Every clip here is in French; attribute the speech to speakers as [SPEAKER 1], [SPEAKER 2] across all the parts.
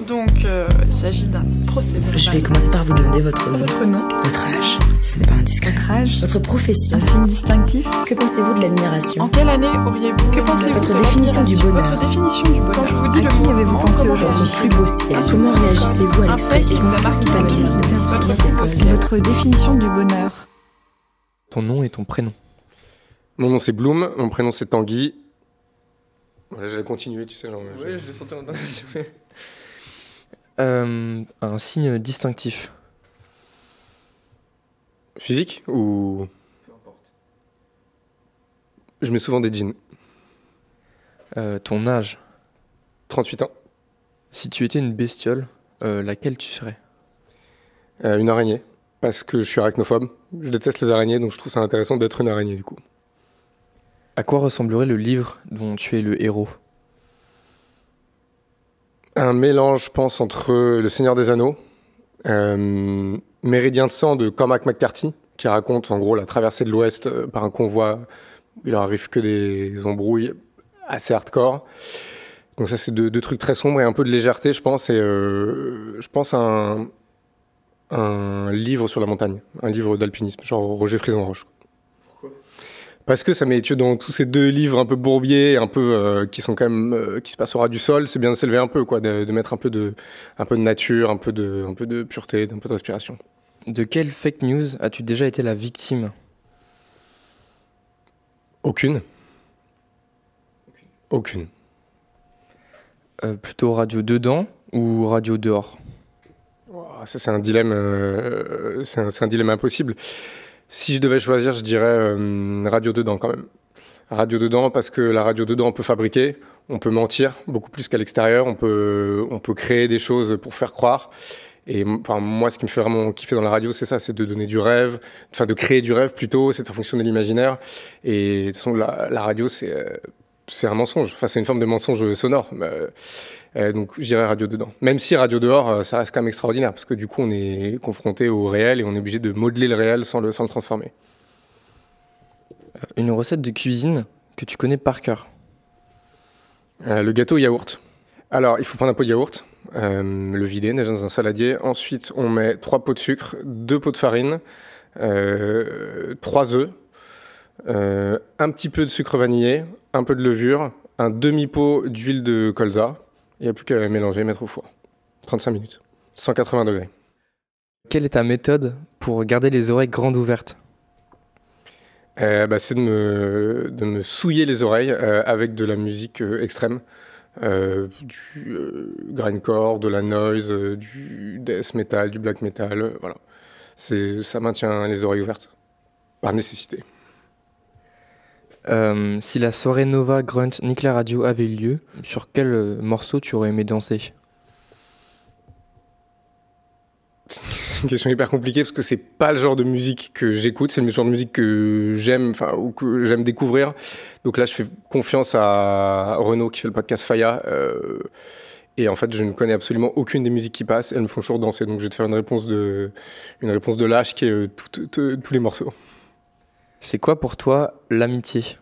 [SPEAKER 1] Donc, euh, il s'agit d'un procès verbal.
[SPEAKER 2] Je vais commencer par vous demander votre nom,
[SPEAKER 1] Votre nom,
[SPEAKER 2] votre âge, si ce n'est pas indiscret,
[SPEAKER 1] votre âge,
[SPEAKER 2] votre profession.
[SPEAKER 1] un signe distinctif.
[SPEAKER 2] Que pensez-vous de
[SPEAKER 1] En
[SPEAKER 2] l'admiration
[SPEAKER 1] quelle année auriez-vous Que pensez-vous
[SPEAKER 2] Votre
[SPEAKER 1] de
[SPEAKER 2] définition du bonheur.
[SPEAKER 1] Votre définition du bonheur. Quand je vous dis
[SPEAKER 2] À
[SPEAKER 1] le
[SPEAKER 2] qui
[SPEAKER 1] mot
[SPEAKER 2] avez-vous
[SPEAKER 1] comment
[SPEAKER 2] pensé aujourd'hui
[SPEAKER 1] réagissez-vous
[SPEAKER 2] plus beau ciel Comment réagissez-vous à
[SPEAKER 1] Un fait qui
[SPEAKER 2] l'expression
[SPEAKER 1] vous a marqué
[SPEAKER 2] du papier
[SPEAKER 1] votre
[SPEAKER 2] Votre.
[SPEAKER 1] Votre définition du bonheur.
[SPEAKER 3] Ton nom et ton prénom.
[SPEAKER 4] Mon nom c'est Bloom, mon prénom c'est Tanguy. Voilà, j'allais continuer, tu sais. Genre,
[SPEAKER 3] je l'ai senti en euh, Un signe distinctif.
[SPEAKER 4] Physique ou? Je mets souvent des jeans.
[SPEAKER 3] Euh, ton âge.
[SPEAKER 4] 38 ans.
[SPEAKER 3] Si tu étais une bestiole, euh, laquelle tu serais?
[SPEAKER 4] Une araignée. Parce que je suis arachnophobe. Je déteste les araignées, donc je trouve ça intéressant d'être une araignée du coup.
[SPEAKER 3] À quoi ressemblerait le livre dont tu es le héros?
[SPEAKER 4] Un mélange, je pense, entre Le Seigneur des Anneaux, euh, Méridien de sang de Cormac McCarthy, qui raconte en gros la traversée de l'Ouest euh, par un convoi il leur arrive que des embrouilles assez hardcore. Donc ça, c'est deux, deux trucs très sombres et un peu de légèreté, je pense. Et euh, je pense à un, un livre sur la montagne, un livre d'alpinisme, genre Roger Frison-Roche. Parce que ça met tu vois, dans tous ces deux livres un peu bourbiers, un peu euh, qui sont quand même euh, qui se passent au ras du sol, c'est bien de s'élever un peu, quoi, de, de mettre un peu de un peu de nature, un peu de un peu de pureté, un peu d'inspiration.
[SPEAKER 3] De quelle fake news as-tu déjà été la victime?
[SPEAKER 4] Aucune. Aucune.
[SPEAKER 3] Euh, Plutôt radio dedans ou radio dehors?
[SPEAKER 4] Ça c'est un dilemme, c'est un, c'est un dilemme impossible. Si je devais choisir, je dirais euh, radio dedans quand même. Radio dedans parce que la radio dedans on peut fabriquer, on peut mentir beaucoup plus qu'à l'extérieur, on peut on peut créer des choses pour faire croire. Et moi, ce qui me fait vraiment kiffer dans la radio, c'est ça, c'est de donner du rêve, enfin de créer du rêve plutôt, c'est de faire fonctionner l'imaginaire. Et de toute façon, la, la radio, c'est euh, c'est un mensonge. Enfin, c'est une forme de mensonge sonore. Euh, euh, donc, je dirais radio dedans. Même si radio dehors, euh, ça reste quand même extraordinaire parce que du coup, on est confronté au réel et on est obligé de modeler le réel sans le sans le transformer.
[SPEAKER 3] Une recette de cuisine que tu connais par cœur
[SPEAKER 4] Euh, le gâteau yaourt. Alors, il faut prendre un pot de yaourt, euh, le vider, nager dans un saladier. Ensuite, on met trois pots de sucre, deux pots de farine, euh, trois œufs, euh, un petit peu de sucre vanillé, un peu de levure, un demi-pot d'huile de colza. Il n'y a plus qu'à mélanger, mettre au four. 35 minutes. 180 degrés.
[SPEAKER 3] Quelle est ta méthode pour garder les oreilles grandes ouvertes?
[SPEAKER 4] Euh, bah, c'est de me, de me souiller les oreilles euh, avec de la musique extrême. Euh, du euh, grindcore, de la noise, euh, du death metal, du black metal, voilà. C'est, ça maintient les oreilles ouvertes, par nécessité.
[SPEAKER 3] Euh, Si la soirée Nova Grunt Nick la Radio avait eu lieu, sur quel euh, morceau tu aurais aimé danser?
[SPEAKER 4] C'est une question hyper compliquée parce que c'est pas le genre de musique que j'écoute, c'est le genre de musique que j'aime, enfin, que j'aime découvrir. Donc là, je fais confiance à Renaud qui fait le podcast Faya. euh, et en fait, je ne connais absolument aucune des musiques qui passent. Elles me font toujours danser. Donc je vais te faire une réponse de, une réponse de lâche qui est euh, tous les morceaux.
[SPEAKER 3] C'est quoi pour toi l'amitié?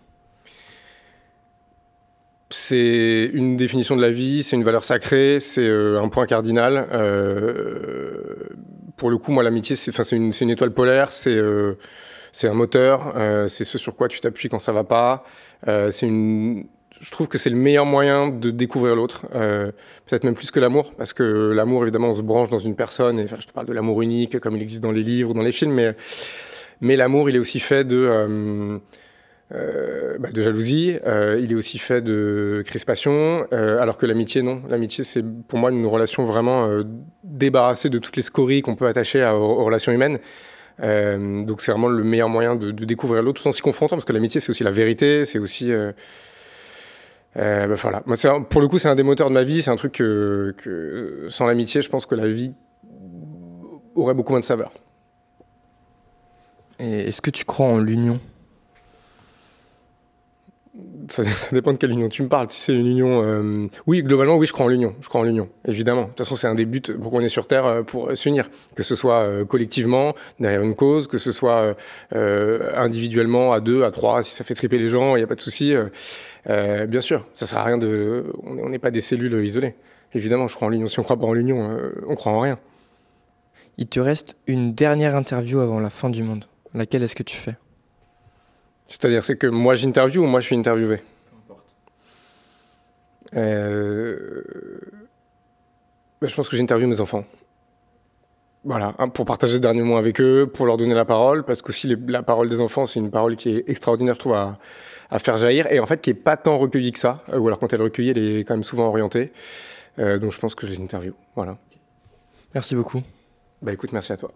[SPEAKER 4] C'est une définition de la vie, c'est une valeur sacrée, c'est euh, un point cardinal. Euh, pour le coup, moi, l'amitié, c'est une, étoile polaire, c'est euh, un moteur, c'est ce sur quoi tu t'appuies quand ça va pas. Une, je trouve que c'est le meilleur moyen de découvrir l'autre, peut-être même plus que l'amour, parce que l'amour, évidemment, on se branche dans une personne. Et, je te parle de l'amour unique, comme il existe dans les livres ou dans les films, mais mais l'amour, il est aussi fait de euh, euh, bah, de jalousie, euh, il est aussi fait de crispation, alors que l'amitié, non. L'amitié, c'est pour moi une relation vraiment débarrassée de toutes les scories qu'on peut attacher à- aux, relations humaines. Donc c'est vraiment le meilleur moyen de, découvrir l'autre tout en s'y confrontant, parce que l'amitié, c'est aussi la vérité, c'est aussi... Bah, voilà. Pour le coup, c'est un des moteurs de ma vie, c'est un truc que sans l'amitié, je pense que la vie aurait beaucoup moins de saveur.
[SPEAKER 3] Est-ce que tu crois en l'union?
[SPEAKER 4] Ça, ça dépend de quelle union tu me parles. Si c'est une union, euh, oui, globalement, oui, je crois en l'union. Je crois en l'union, évidemment. De toute façon, c'est un des buts pour qu'on est sur Terre euh, pour s'unir, que ce soit euh, collectivement derrière une cause, que ce soit individuellement à deux, à trois. Si ça fait triper les gens, il n'y a pas de souci. bien sûr, ça sert à rien de. On n'est- pas des cellules isolées. Évidemment, je crois en l'union. Si on croit pas en l'union, on croit en rien.
[SPEAKER 3] Il te reste une dernière interview avant la fin du monde. Laquelle est-ce que tu fais?
[SPEAKER 4] C'est-à-dire, c'est que moi j'interview ou moi je suis interviewé? Euh... ben, Je pense que j'interviewe mes enfants. Voilà, hein, pour partager ce dernier mot avec eux, pour leur donner la parole, parce qu'aussi les, la parole des enfants, c'est une parole qui est extraordinaire, je trouve, à, à, faire jaillir, et en fait qui est pas tant recueillie que ça, ou alors quand elle est recueillie, elle est quand même souvent orientée. Euh, donc je pense que je les interview. Voilà.
[SPEAKER 3] Merci beaucoup.
[SPEAKER 4] Bah écoute, merci à toi.